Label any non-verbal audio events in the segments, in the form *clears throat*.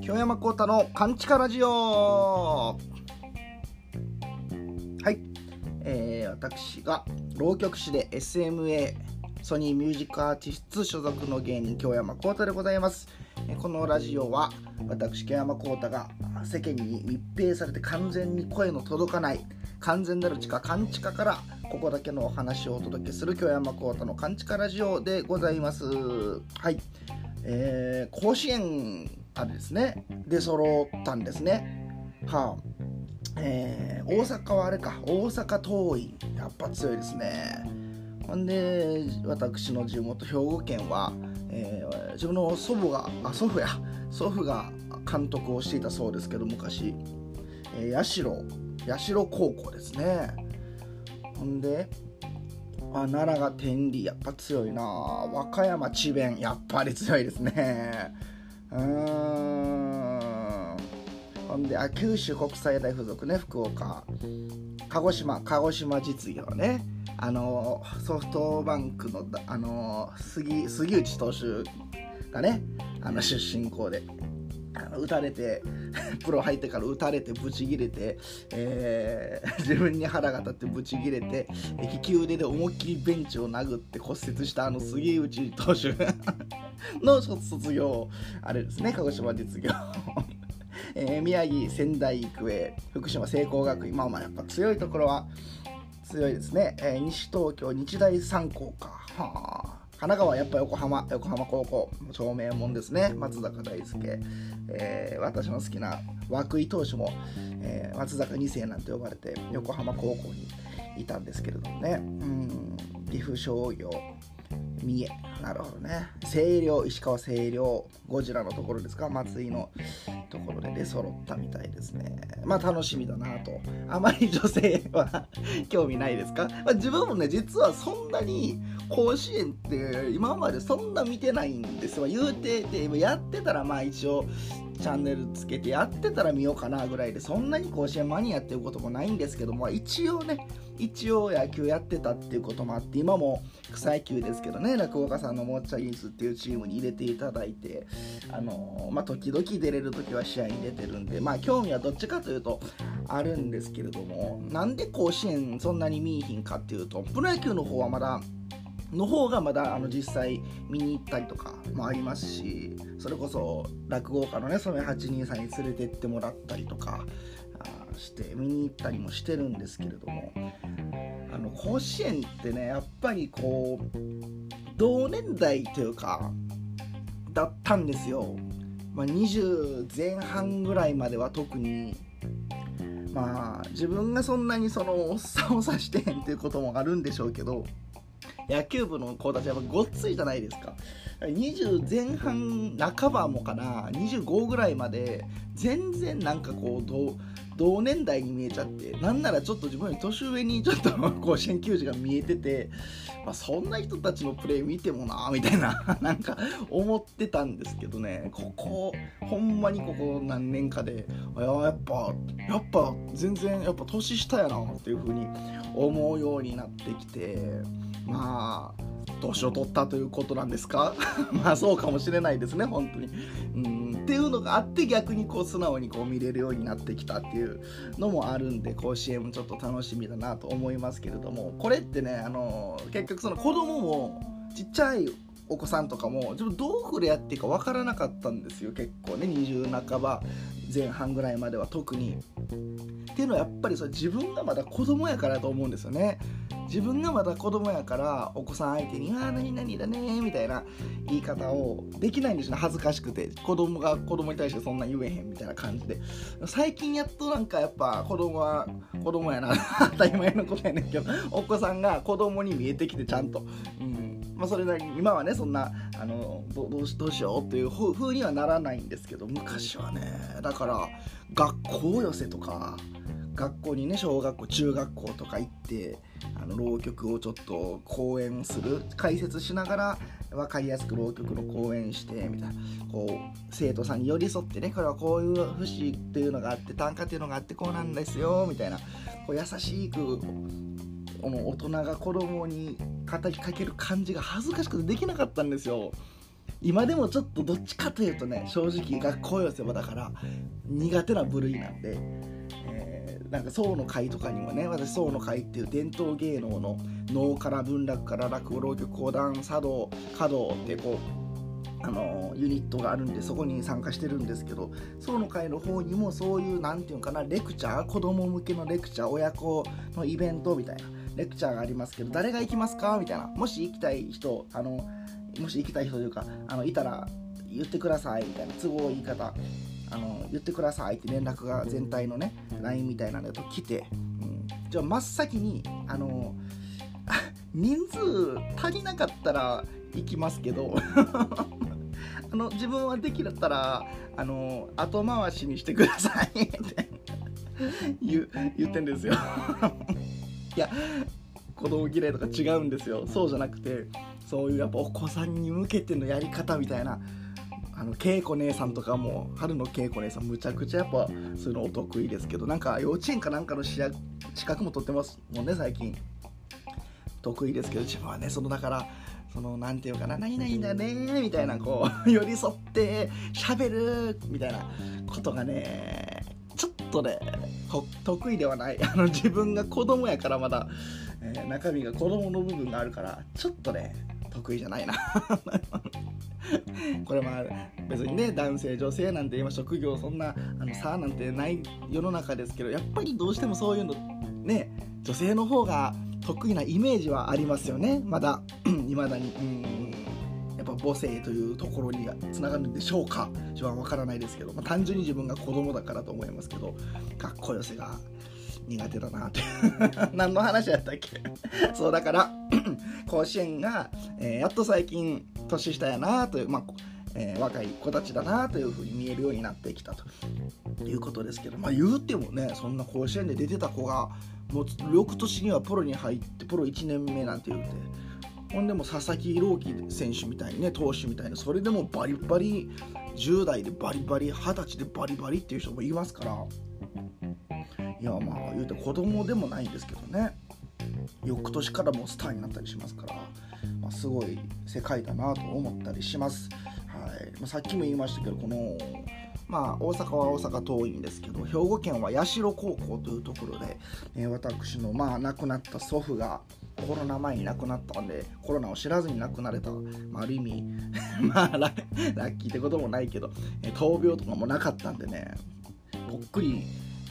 京山幸太のカンチカラジオ。はい、えー、私が浪曲師で SMA ソニーミュージックアーティスト所属の芸人京山幸太でございます。このラジオは私京山幸太が世間に密閉されて完全に声の届かない完全なる地下勘地下からここだけのお話をお届けする京山幸太の勘地下ラジオでございます。はい。えー、甲子園あれですね。で揃ったんですね。はあ。えー、大阪はあれか。大阪桐蔭。やっぱ強いですね。ほんで私の地元兵庫県は、えー、自分の祖母があ祖父や。祖父が監督をしていたそうですけど昔、えー、社社高校ですね。ほんであ奈良が天理やっぱ強いな。和歌山智弁やっぱり強いですね。うーん。ほんであ九州国際大付属ね福岡。鹿児島鹿児島実業ね。あのソフトバンクのあの杉杉内投手がねあの出身校で。打たれて *laughs* プロ入ってから打たれてブチギレて、えー、自分に腹が立ってブチギレて利き腕で思いっきりベンチを殴って骨折したあの杉内投手 *laughs* の卒業あれですね鹿児島実業。*laughs* えー、宮城仙台育英福島聖光学院。まあまあやっぱ強いところは強いですね、えー、西東京日大三高か。はあ。神奈川やっぱ横浜横浜高校照明門ですね。松坂大輔、えー、私の好きな涌井投手も、えー、松坂2世なんて呼ばれて横浜高校にいたんですけれどもね。うん岐阜商業。三重なるほどね。星稜石川星稜ゴジラのところですか？松井のところで出揃ったみたいですね。まあ楽しみだなと。あまり女性は *laughs* 興味ないですか、まあ、自分もね実はそんなに甲子園って今までそんな見てないんですよ。言うててやってたらまあ一応チャンネルつけてやってたら見ようかなぐらいでそんなに甲子園マニアっていうこともないんですけども一応ね一応野球やってたっていうこともあって今も草野球ですけどね落語家さんのモッチャインスっていうチームに入れていただいてあのまあ時々出れる時は試合に出てるんでまあ興味はどっちかというとあるんですけれどもなんで甲子園そんなに見いひんかっていうとプロ野球の方はまだの方がまだあの実際見に行ったりとかもありますしそれこそ落語家のね染八人さんに連れてってもらったりとかして見に行ったりもしてるんですけれどもあの甲子園ってねやっぱりこう同年代というかだったんですよ、まあ、20前半ぐらいまでは特にまあ自分がそんなにそのおっさんを指してへんっていうこともあるんでしょうけど野球部の子たちはごっついじゃないですか。20前半半ばもかな25ぐらいまで全然なんかこう同年代に見えちゃってなんならちょっと自分より年上にちょっと甲子園球児が見えてて、まあ、そんな人たちのプレー見てもなみたいな *laughs* なんか思ってたんですけどね。ここほんまにここ何年かでやっぱやっぱ全然やっぱ年下やなっていう風に思うようになってきてまあ年を取ったということなんですか？*laughs* まあそうかもしれないですね本当に。うんっていうのがあって逆にこう素直にこう見れるようになってきたっていうのもあるんで甲子園もちょっと楽しみだなと思いますけれどもこれってねあの結局その子供もちっちゃいお子さんとかも自分どう触れ合っていいか分からなかったんですよ。結構ね20半ば前半ぐらいまでは特に。っていうのはやっぱりそ自分がまだ子供やからと思うんですよね。自分がまだ子供やからお子さん相手に「ああ何々だね」みたいな言い方をできないんですよね。恥ずかしくて。子供が子供に対してそんな言えへんみたいな感じで。最近やっとなんかやっぱ子供は子供やな。*laughs* 当たり前のことやねんけどお子さんが子供に見えてきてちゃんと、うん。まあ、それなりに今はねそんなあのどうしどうしようっていう風にはならないんですけど昔はねだから学校寄せとか学校にね小学校中学校とか行ってあの浪曲をちょっと講演する解説しながら分かりやすく浪曲の講演してみたいな。こう生徒さんに寄り添ってねこれはこういう節っていうのがあって短歌っていうのがあってこうなんですよみたいな。こう優しくこの大人が子供に語りかける感じが恥ずかしくてできなかったんですよ。今でもちょっとどっちかというとね正直学校寄せはだから苦手な部類なんで、えー、なんか宋の会とかにもね私宋の会っていう伝統芸能の能から文楽から落語浪曲講談茶道華道ってこうあのユニットがあるんでそこに参加してるんですけどその会の方にもそういう何て言うかなレクチャー子供向けのレクチャー親子のイベントみたいなレクチャーがありますけど誰が行きますか？みたいな。もし行きたい人あのもし行きたい人というかあのいたら言ってくださいみたいな都合言い方あの言ってくださいって連絡が全体のね LINE みたいなのと来て、うん、じゃあ真っ先にあの *laughs* 人数足りなかったら行きますけど *laughs* あの自分はできだったらあの後回しにしてくださいって言言ってんですよ。いや子供嫌いとか違うんですよ。そうじゃなくてそういうやっぱお子さんに向けてのやり方みたいなあの恵子姉さんとかも春の恵子姉さんむちゃくちゃやっぱそういうのお得意ですけどなんか幼稚園かなんかの資格も取ってますもんね最近。得意ですけど自分はねそのだからその何て言うかな何々だねみたいなこう *laughs* 寄り添って喋るみたいなことがねちょっとね得意ではない。*laughs* あの自分が子供やからまだ、えー、中身が子供の部分があるからちょっとね得意じゃないな。これまあ別にね男性女性なんて今職業そんなあの差なんてない世の中ですけどやっぱりどうしてもそういうのね女性の方が得意なイメージはありますよね。まだ *clears throat* いまだに。うんぱ母性というところにつながるんでしょうか？自分は分からないですけど、まあ、単純に自分が子供だからと思いますけど。学校寄せが苦手だなって。*laughs* 何の話やったっけ？*laughs* そうだから *clears throat* 甲子園が、えー、やっと最近年下やなという、まあえー、若い子たちだなというふうに見えるようになってきたと。いうことですけど、まあ、言うてもねそんな甲子園で出てた子がもう翌年にはプロに入ってプロ1年目なんて言うて。ほんでも佐々木朗希選手みたいにね投手みたいなそれでもバリバリ10代でバリバリ20歳でバリバリっていう人もいますから。いやまあ言うて子供でもないんですけどね。翌年からもスターになったりしますから、まあ、すごい世界だなと思ったりします。はい。まあ、さっきも言いましたけどこのまあ、大阪は大阪遠いんですけど兵庫県は社高校というところで、えー、私の、まあ、亡くなった祖父がコロナ前に亡くなったんでコロナを知らずに亡くなれた、まあ、ある意味 *laughs* まあラッキーってこともないけど、え、闘病とかもなかったんでねぽっくり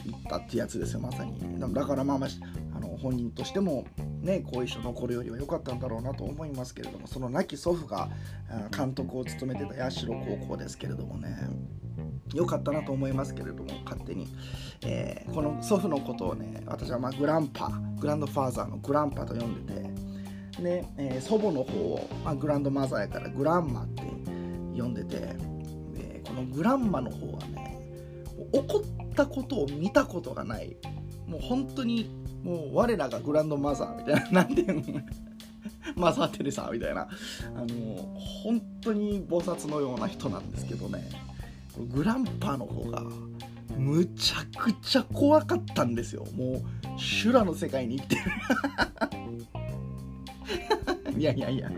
いったってやつですよまさに。だからまあまああの本人としてもね後遺症残るよりは良かったんだろうなと思いますけれどもその亡き祖父が監督を務めてた社高校ですけれどもね。良かったなと思いますけれども勝手に、えー、この祖父のことをね私はまグランパグランドファーザーのグランパと呼んでてで、えー、祖母の方を、まあ、グランドマザーやからグランマって呼んでてでこのグランマの方はね怒ったことを見たことがない。もう本当にもう我らがグランドマザーみたいな *laughs* 何ていうの？マザー・テレサみたいな。あの本当に菩薩のような人なんですけどね。グランパの方がむちゃくちゃ怖かったんですよ。もう修羅の世界に生きてる。*laughs* いやいやいや。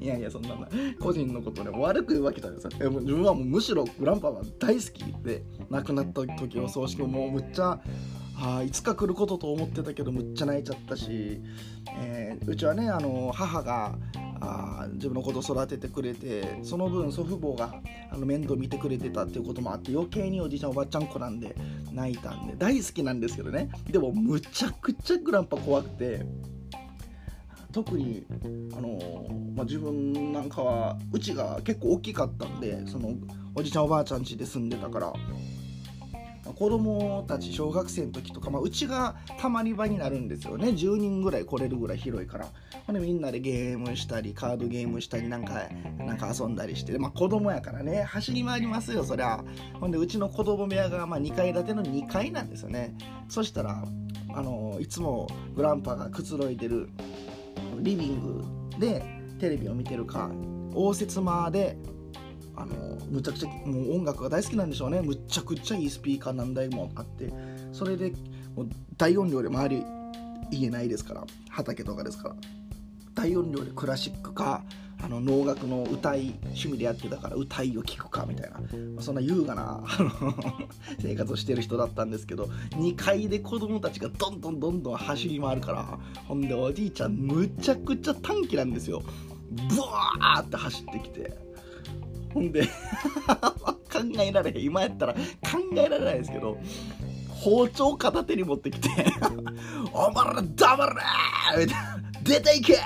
いやいやそんな個人のことで悪く言うわけじゃないですよ。自分はもうむしろグランパは大好きで亡くなった時お葬式ももうむっちゃあいつか来ることと思ってたけどむっちゃ泣いちゃったし、えー、うちはねあの母があ自分のこと育ててくれてその分祖父母があの面倒見てくれてたっていうこともあって余計におじいちゃんおばあちゃん子なんで泣いたんで大好きなんですけどね。でもむちゃくちゃグランパ怖くて特にあの、まあ、自分なんかはうちが結構大きかったんでそのおじいちゃんおばあちゃん家で住んでたから子供たち小学生の時とか、まあ、うちがたまり場になるんですよね。10人ぐらい来れるぐらい広いから。ほんでみんなでゲームしたりカードゲームしたりなんかなんか遊んだりしてまあ子供やからね。走り回りますよそりゃ。ほんでうちの子供部屋がまあ2階建ての2階なんですよね。そしたらあのいつもグランパがくつろいでるリビングでテレビを見てるか応接間であのむちゃくちゃもう音楽が大好きなんでしょうね。むちゃくちゃいいスピーカー何台もあって。それでもう大音量で周り家ないですから。畑とかですから。大音量でクラシックかあの能楽の歌い趣味でやってたから歌いを聴くかみたいな、そんな優雅な *laughs* 生活をしてる人だったんですけど2階で子供たちがどんどんどんどん走り回るからほんでおじいちゃんむちゃくちゃ短気なんですよ。ブワーって走ってきて。ほんで。*laughs* 考えられへん。今やったら考えられないですけど包丁片手に持ってきて「お前ら黙れ!」みたいな「出ていけ!」っ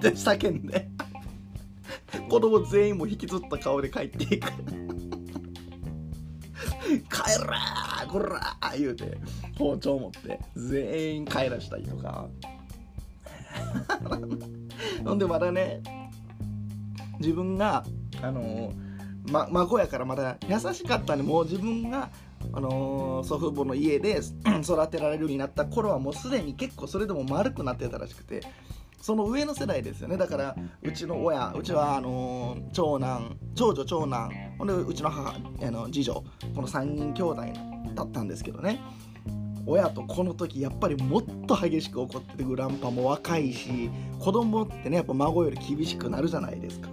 て叫んで。子供全員も引きずった顔で帰っていく。帰らこら言うて包丁持って全員帰らしたりとか。*laughs* ほんでまだね自分があのま、孫やからまだ優しかったんでもう自分があのー、祖父母の家で *clears throat* 育てられるようになった頃はもうすでに結構それでも丸くなってたらしくてその上の世代ですよね。だからうちの親うちはあのー、長男長女長男ほんでうちの母あの次女この3人兄弟だったんですけどね。親とこの時やっぱりもっと激しく怒っててグランパも若いし子供ってねやっぱ孫より厳しくなるじゃないですか。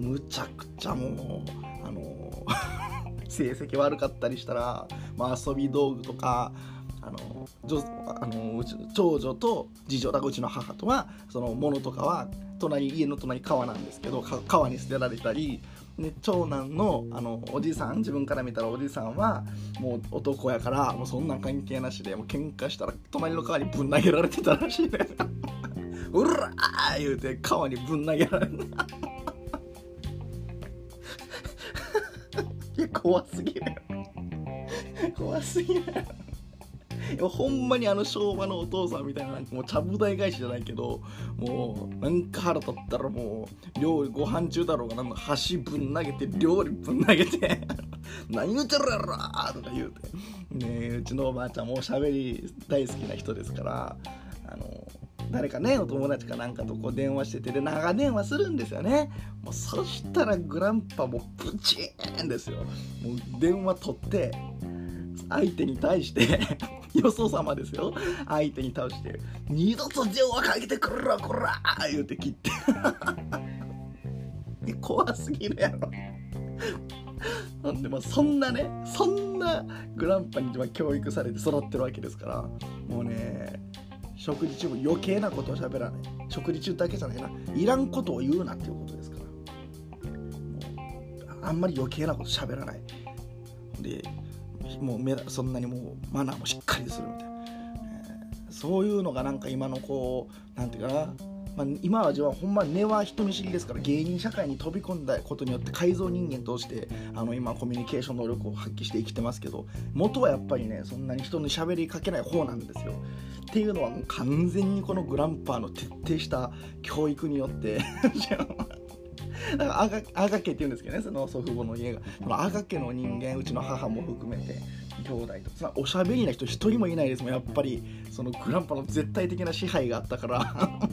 むちゃくちゃもうあの *laughs* 成績悪かったりしたら、まあ、遊び道具とかあのあのうち長女と次女だうちの母とはそのものとかは隣家の隣川なんですけど川に捨てられたりで長男のあのおじさん自分から見たらおじさんはもう男やからもうそんな関係なしでもう喧嘩したら隣の川にぶん投げられてたらしいです *laughs* うらー言うて川にぶん投げられて怖すぎる。怖すぎる。ほんまにあの昭和のお父さんみたいななんかもうちゃぶ台返しじゃないけどもうなんか腹立ったらもう料理ご飯中だろうがなんか箸ぶん投げて料理ぶん投げて *laughs* 何言うてるやろとか言うて。ねうちのおばあちゃんもおしゃべり大好きな人ですからあの誰かねお友達かなんかとこう電話しててで長電話するんですよね。もうそしたらグランパもプチーンですよ。もう電話取って相手に対して *laughs* よそ様ですよ。相手に倒して「二度と電話かけてくるわこら!」言うて切って。*laughs* 怖すぎるやろ。なんでまあそんなねそんなグランパに教育されて育ってるわけですからもうね食事中も余計なことを喋らない。食事中だけじゃないな。いらんことを言うなっていうことですから。あんまり余計なこと喋らない。でもうそんなにもうマナーもしっかりするみたいな、えー、そういうのがなんか今のこう何て言うかな。まあ、今は自分はほんま根は人見知りですから芸人社会に飛び込んだことによって改造人間としてあの今コミュニケーション能力を発揮して生きてますけど元はやっぱりねそんなに人に喋りかけない方なんですよ。っていうのはもう完全にこのグランパーの徹底した教育によって *laughs* だから赤赤家っていうんですけどねその祖父母の家が。その赤家の人間うちの母も含めて兄弟とそおしゃべりな人一人もいないですもん。やっぱりそのグランパの絶対的な支配があったから。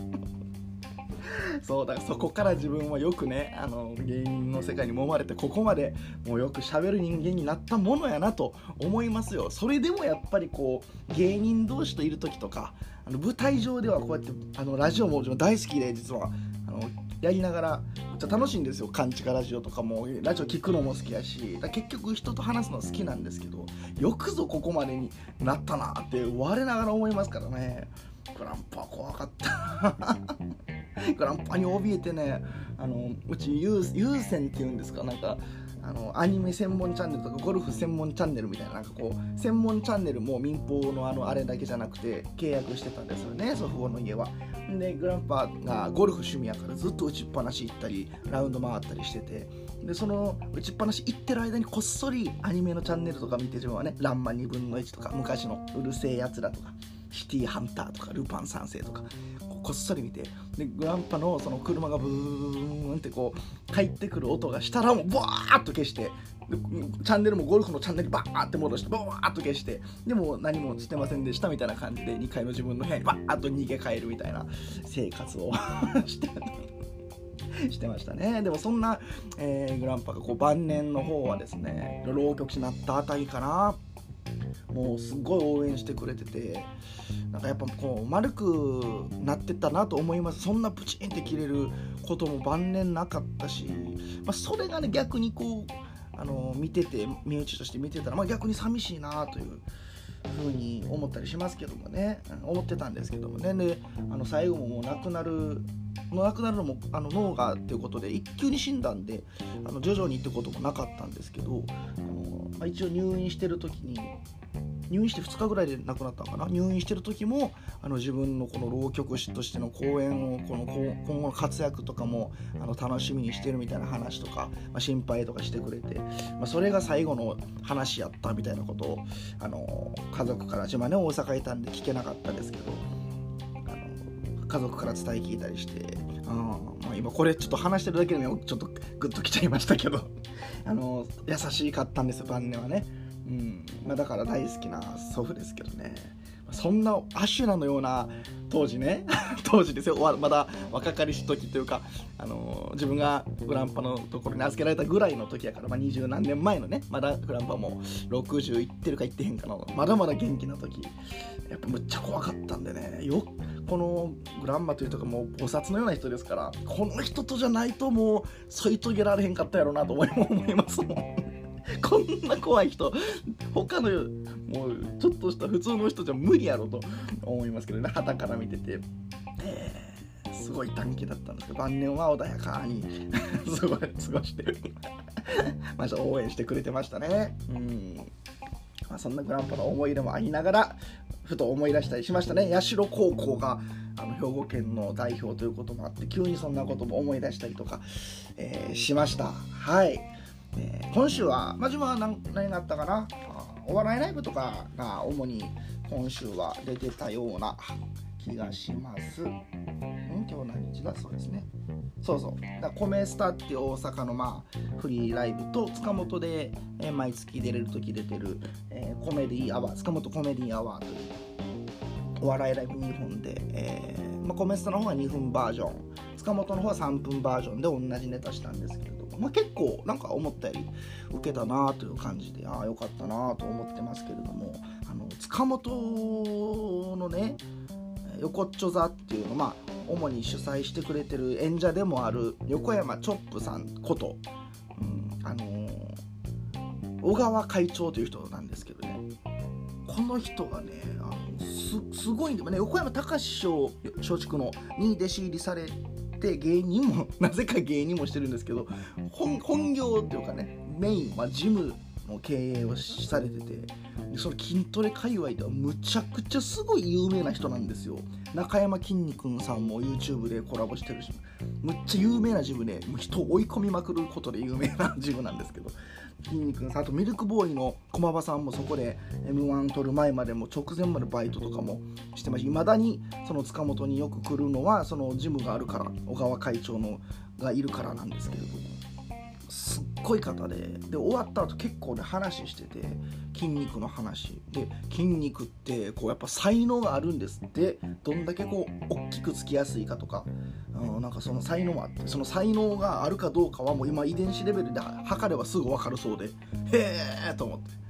そうだからそこから自分はよくねあの芸人の世界に揉まれてここまでもうよくしゃべる人間になったものやなと思いますよ。それでもやっぱりこう芸人同士といる時とかあの舞台上ではこうやってあのラジオも大好きで実は。あのやりながらめっちゃ楽しいんですよ「カンチカラジオ」とかもラジオ聞くのも好きやし。結局人と話すの好きなんですけどよくぞここまでになったなって我ながら思いますからね。グランパ怖かった。*laughs* グランパに怯えてねあのうち優先っていうんですかなんかあのアニメ専門チャンネルとかゴルフ専門チャンネルみたいななんかこう専門チャンネルも民放のあのあれだけじゃなくて契約してたんですよね祖父母の家は。でグランパがゴルフ趣味やからずっと打ちっぱなし行ったりラウンド回ったりしてて。でその打ちっぱなし行ってる間にこっそりアニメのチャンネルとか見て自分はね「ランマ2分の1」とか昔の「うるせえやつら」とかシティハンターとかルパン三世とかこっそり見てでグランパのその車がブーンってこう帰ってくる音がしたらもうバーッと消してチャンネルもゴルフのチャンネルバーって戻してバーッと消してでも何もしてませんでしたみたいな感じで2階の自分の部屋にバーッと逃げ帰るみたいな生活をしてしてましたね。でもそんな、えー、グランパがこう晩年の方はですね浪曲師になったあたりかな。もうすごい応援してくれててなんかやっぱこう丸くなってったなと思います。そんなプチンって切れることも晩年なかったし、まあ、それがね逆にこうあの見てて身内として見てたら、まあ、逆に寂しいなというふうに思ったりしますけどもね。思ってたんですけどもね。であの最後ももう亡くなる亡くなるのもあの脳がっていうことで一級に死んだんであの徐々にってこともなかったんですけどあの、まあ、一応入院してる時に入院して2日ぐらいで亡くなったのかな？入院してる時もあの自分のこの浪曲師としての公演をこの今後の活躍とかもあの楽しみにしてるみたいな話とか、まあ、心配とかしてくれて、まあ、それが最後の話やったみたいなことをあの家族から自分はね大阪いたんで聞けなかったですけど家族から伝え聞いたりして。うんまあ、今これちょっと話してるだけでもちょっとグッときちゃいましたけど *laughs* あの優しかったんですよ晩年はねうんまあ、だから大好きな祖父ですけどねそんなアシュラのような当時ね。*laughs* 当時ですよ。まだ若かりし時というか、あのー、自分がグランパのところに預けられたぐらいの時やから、まあ、20何年前のねまだグランパも60いってるかいってへんかのまだまだ元気な時。やっぱむっちゃ怖かったんでね。よこのグランマというとかもう菩薩のような人ですからこの人とじゃないともう添い遂げられへんかったやろうなと思いますもん。*laughs* こんな怖い人他のもうちょっとした普通の人じゃ無理やろと思いますけどね。旗から見てて、えー、すごい短期だったんですけど。晩年は穏やかに *laughs* 過ごして。る *laughs* まあ応援してくれてましたね。うん。まあ、そんなグランパの思い出もありながらふと思い出したりしましたね。社高校があの兵庫県の代表ということもあって急にそんなことも思い出したりとか、えー、しました。はい。えー、今週は、まあ、自分は何何があったかな？お笑いライブとかが主に今週は出てたような気がします。ん今日何日だ？そうですね。そうそう。だコメスタっていう大阪のまあフリーライブと塚本で、え、毎月出れる時出てる、えー、コメディアワー塚本コメディアワーというお笑いライブ2本で、えーまあ、コメスタの方は2分バージョン塚本の方は3分バージョンで同じネタしたんですけどまあ、結構なんか思ったより受けたなという感じでああよかったなと思ってますけれどもあの塚本のね横っちょ座っていうのまあ主に主催してくれてる演者でもある横山チョップさんこと、うん、あのー、小川会長という人なんですけどね。この人がねあのすごいんでね横山隆師匠松竹のに弟子入りされって芸人も *laughs* なぜか芸人もしてるんですけど本業っていうかねメイン、まあ、ジムの経営をされててその筋トレ界隈ではむちゃくちゃすごい有名な人なんですよ。中山きんに君さんも YouTube でコラボしてるしむっちゃ有名なジムで人を追い込みまくることで有名なジムなんですけど筋肉さんあとミルクボーイの駒場さんもそこで m 1取る前までも直前までバイトとかもしてましいまだにその塚本によく来るのはそのジムがあるから小川会長のがいるからなんですけれども。すっごい方でで終わった後結構ね話してて筋肉の話。で筋肉ってこうやっぱ才能があるんですって。どんだけこう大きくつきやすいかとか、うん、なんかその才能もあってその才能があるかどうかはもう今遺伝子レベルで測ればすぐ分かるそうで。へえと思って。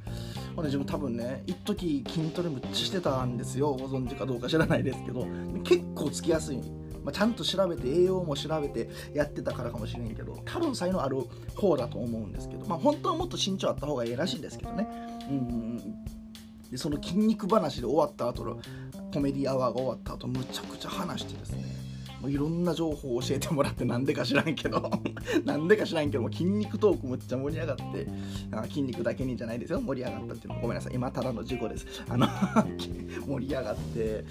自分多分ね一時筋トレむっちしてたんですよ。ご存知かどうか知らないですけど。結構つきやすい。まあ、ちゃんと調べて栄養も調べてやってたからかもしれんけど多分才能ある方だと思うんですけど、まあ、本当はもっと身長あった方がいいらしいんですけどね。うんでその筋肉話で終わった後のコメディアワーが終わった後むちゃくちゃ話してですねもういろんな情報を教えてもらってなんでか知らんけどなんでか知らんけども筋肉トークむっちゃ盛り上がってあ筋肉だけにじゃないですよ盛り上がったっていうの。ごめんなさい今ただの事故です。あの盛り上がって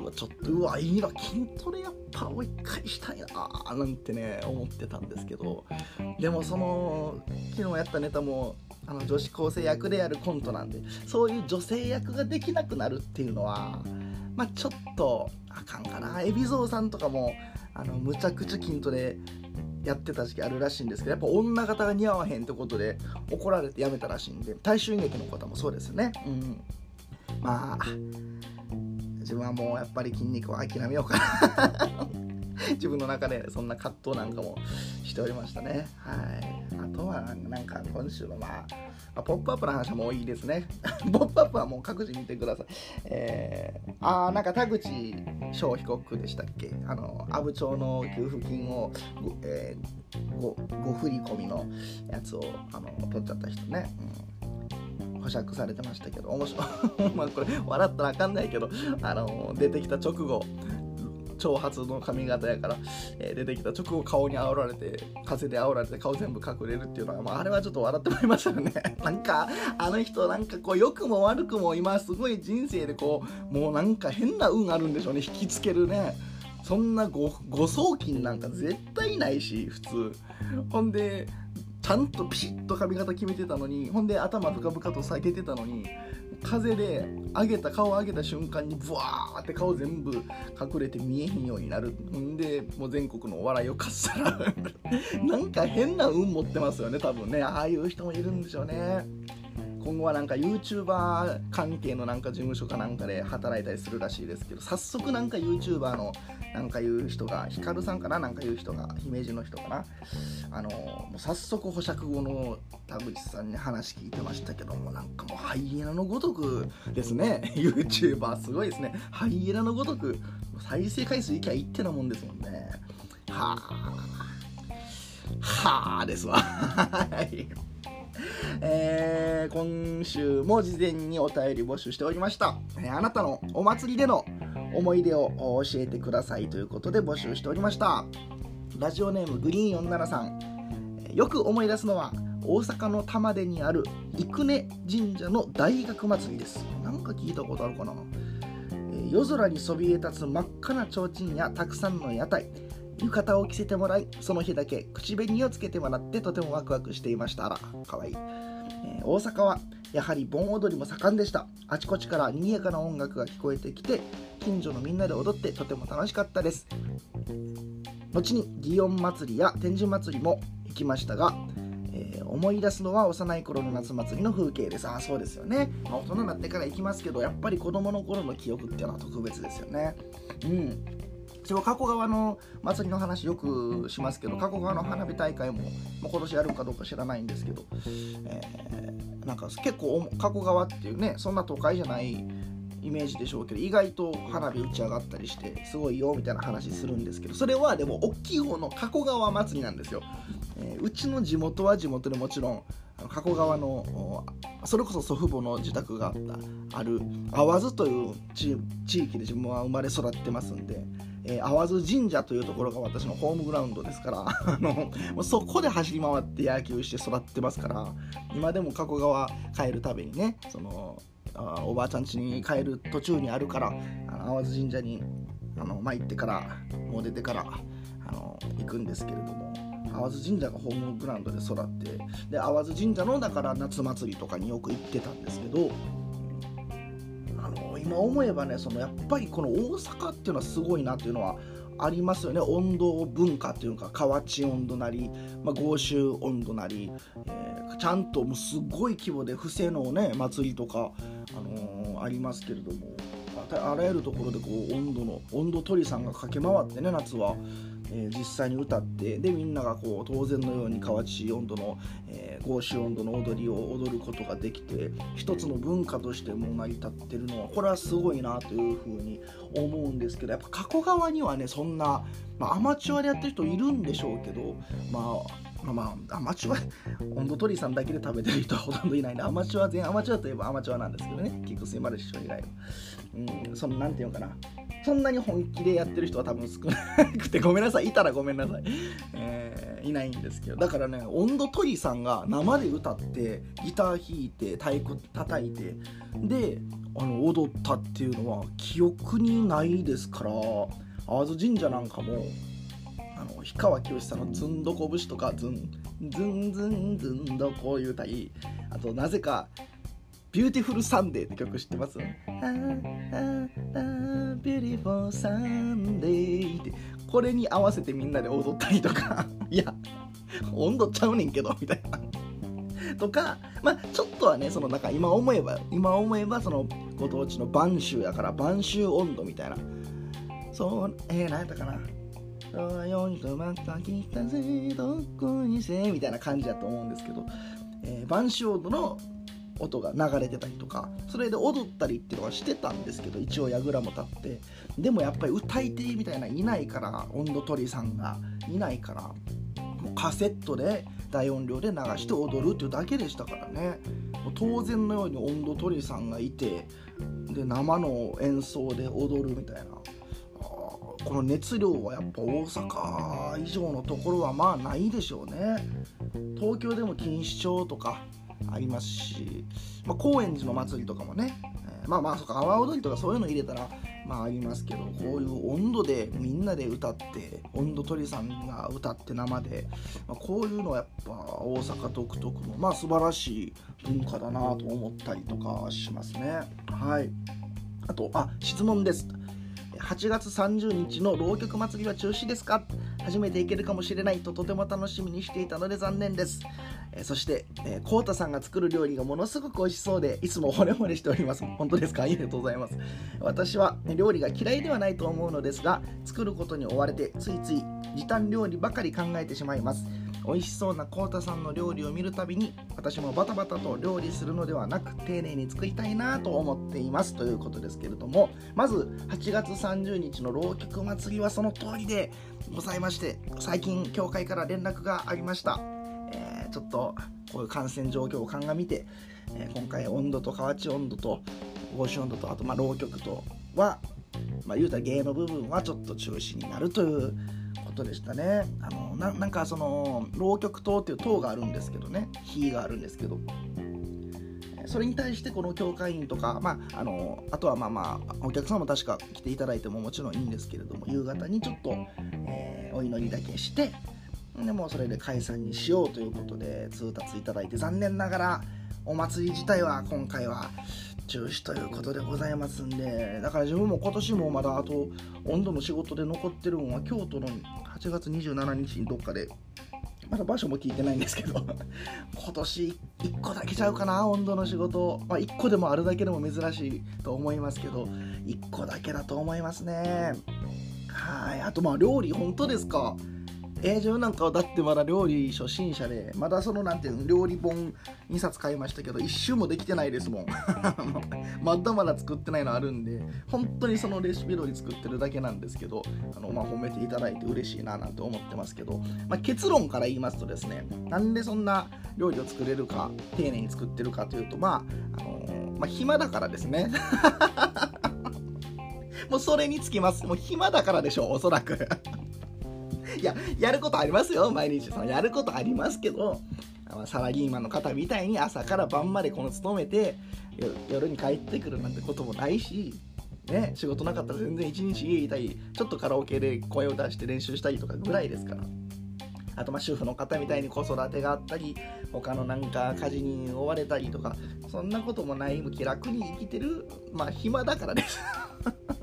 うわちょっとうわいいな筋トレやっぱもう一回したいななんてね思ってたんですけど。でもその昨日やったネタもあの女子高生役でやるコントなんでそういう女性役ができなくなるっていうのはまあちょっとあかんかな。海老蔵さんとかもあのむちゃくちゃ筋トレやってた時期あるらしいんですけどやっぱ女方が似合わへんってことで怒られてやめたらしいんで大衆演劇の方もそうですよね。うん。まあ自分はもうやっぱり筋肉を諦めようかな *laughs* 自分の中でそんな葛藤なんかもしておりましたねはいあとはなんか今週はまあ、ポップアップの話はもういいですね。*laughs* ポップアップはもう各自見てください。えー、あー、なんか田口翔被告でしたっけ？あの、阿武町の給付金をご,、えー、ごご振り込みのやつをあの取っちゃった人ね。うん、保釈されてましたけど、面白い。*laughs* まあこれ、笑ったらあかんないけど、あの、出てきた直後、長髪の髪型やから、えー、出てきた直後顔に煽られて風で煽られて顔全部隠れるっていうのは、まあ、あれはちょっと笑ってまいましたよね。*laughs* なんかあの人なんかこう良くも悪くも今すごい人生でこうもうなんか変な運あるんでしょうね。引きつけるね。そんな誤送金なんか絶対ないし普通。ほんでちゃんとピシッと髪型決めてたのにほんで頭ブカブカと下げてたのに風で上げた顔を上げた瞬間にブワーって顔全部隠れて見えへんようになるんでもう全国のお笑いをかっさらう。なんか変な運持ってますよね多分ね。ああいう人もいるんでしょうね今後はなんか YouTuber 関係のなんか事務所かなんかで働いたりするらしいですけど早速なんか YouTuber のなんか言う人がヒカルさんかななんか言う人が姫路の人かな？あのもう早速保釈後の田口さんに話聞いてましたけどもなんかもうハイエナのごとくですね。YouTuber すごいですね。ハイエナのごとく再生回数いきゃいってなもんですもんね。はあはあですわ。*laughs* えー、今週も事前にお便り募集しておりました、え、あなたのお祭りでの思い出を教えてくださいということで募集しておりました。ラジオネームグリーン473よく思い出すのは大阪の玉出にある生根神社の大学祭りです。なんか聞いたことあるかな。夜空にそびえ立つ真っ赤な提灯やたくさんの屋台。浴衣を着せてもらいその日だけ口紅をつけてもらってとてもワクワクしていました。あらかわいい、えー、大阪はやはり盆踊りも盛んでした。あちこちから賑やかな音楽が聞こえてきて近所のみんなで踊ってとても楽しかったです。後に祇園祭りや天神祭りも行きましたが、えー、思い出すのは幼い頃の夏祭りの風景です。ああそうですよね、まあ、大人になってから行きますけどやっぱり子供の頃の記憶っていうのは特別ですよね。うん。一応加古川の祭りの話よくしますけど加古川の花火大会も、まあ、今年やるかどうか知らないんですけど、えー、なんか結構加古川っていうねそんな都会じゃないイメージでしょうけど意外と花火打ち上がったりしてすごいよみたいな話するんですけどそれはでも大きい方の加古川祭りなんですよ、えー、うちの地元は地元でもちろん加古川のそれこそ祖父母の自宅があったある淡津という地域で自分は生まれ育ってますんでえー、淡津神社というところが私のホームグラウンドですから *laughs* あのもうそこで走り回って野球して育ってますから今でも加古川帰るたびにねそのあおばあちゃん家に帰る途中にあるからあの淡津神社にあの参ってからもう出てからあの行くんですけれども淡津神社がホームグラウンドで育ってで淡津神社のだから夏祭りとかによく行ってたんですけど今思えばねそのやっぱりこの大阪っていうのはすごいなっていうのはありますよね温度文化っていうか河内温度なり、まあ、豪州温度なり、えー、ちゃんともうすごい規模で布施のね祭りとか、あのー、ありますけれどもあらゆるところでこう温度の温度鳥さんが駆け回ってね夏は。えー、実際に歌ってでみんながこう当然のように河内温度の、えー、合衆温度の踊りを踊ることができて一つの文化としても成り立ってるのはこれはすごいなというふうに思うんですけどやっぱ加古川にはねそんな、まあ、アマチュアでやってる人いるんでしょうけどまあまあまあ、アマチュア、温度鳥さんだけで食べてる人はほとんどいないんで、アマチュア、全アマチュアといえばアマチュアなんですけどね、菊水丸師匠以外は。うん、その、なんていうのかな、そんなに本気でやってる人は多分少なくてごめんなさい。いたらごめんなさい、えー、いないんですけど。だからね温度トリさんが生で歌ってギター弾いて太鼓叩いてであの踊ったっていうのは記憶にないですから淡津神社なんかもあの氷川きよしさんの「ずんどこ節」とか「ずんずんずんずんどこ」いう歌いあとなぜか Beautiful Sunday って曲知ってます？ Beautiful Sunday って。これに合わせてみんなで踊ったりとか。*laughs* いや音頭ちゃうねんけどみたいな。とかまあちょっとはねそのなんか今思えば今思えばそのご当地の播州やから播州音頭みたいな。そうえー、何やったかな「4人とまた来たぜどこにせ」みたいな感じだと思うんですけど、えー、晩秋音の音が流れてたりとかそれで踊ったりっていうのはしてたんですけど一応櫓も立って。でもやっぱり歌い手みたいないないから温度取りさんがいないからもうカセットで大音量で流して踊るっていうだけでしたからね。もう当然のように温度取りさんがいてで生の演奏で踊るみたいな。この熱量はやっぱ大阪以上のところはまあないでしょうね。東京でも錦糸町とかありますし、まあ、高円寺の祭りとかもね、えー、まあまあそか阿波踊りとかそういうの入れたらまあありますけどこういう温度でみんなで歌って温度鳥さんが歌って生で、まあ、こういうのはやっぱ大阪独特のまあ素晴らしい文化だなと思ったりとかしますね。はい。あとあ質問です。8月30日の浪曲祭りは中止ですか？初めて行けるかもしれないととても楽しみにしていたので残念です。えー、そして、えー、コータさんが作る料理がものすごく美味しそうで、いつも惚れ惚れしております。本当ですか？ありがとうございます。私は料理が嫌いではないと思うのですが、作ることに追われてついつい時短料理ばかり考えてしまいます。美味しそうなコータさんの料理を見るたびに私もバタバタと料理するのではなく丁寧に作りたいなと思っていますということですけれどもまず8月30日の浪曲祭りはその通りでございまして最近教会から連絡がありました、えー、ちょっとこういう感染状況を鑑みて、えー、今回温度と河内温度と帽子温度とあとまあ浪曲とはまあ、言うたら芸の部分はちょっと中止になるということでしたね。あのなんかその浪曲塔っていう塔があるんですけどね。火があるんですけど。それに対してこの教会員とか、まあ、あのあとはまあまあお客さんも確か来ていただいてももちろんいいんですけれども夕方にちょっと、えー、お祈りだけしてでもそれで解散にしようということで通達いただいて残念ながらお祭り自体は今回は中止ということでございますんでだから自分も今年もまだあと温度の仕事で残ってるのは京都の8月27日にどっかでまだ場所も聞いてないんですけど *laughs* 今年1個だけちゃうかな温度の仕事、まあ、1個でもあるだけでも珍しいと思いますけど1個だけだと思いますね。はい。あとまあ料理本当ですか？えー、自分なんかはだってまだ料理初心者でまだそのなんていうの料理本2冊買いましたけど1周もできてないですもん。*laughs* まだまだ作ってないのあるんで本当にそのレシピ通り作ってるだけなんですけどあの、まあ、褒めていただいて嬉しいななんて思ってますけど、まあ、結論から言いますとですねなんでそんな料理を作れるか丁寧に作ってるかというとまあ、あの、まあ、暇だからですね。*laughs* もうそれにつきます。もう暇だからでしょうおそらく。い *laughs* や、やることありますよ、毎日。そのやることありますけど、サラリーマンの方みたいに朝から晩までこの勤めて、夜に帰ってくるなんてこともないし、ね、仕事なかったら全然一日家いたり、ちょっとカラオケで声を出して練習したりとかぐらいですから。あとまあ主婦の方みたいに子育てがあったり他のなんか家事に追われたりとかそんなこともない気楽に生きてるまあ暇だからです *laughs*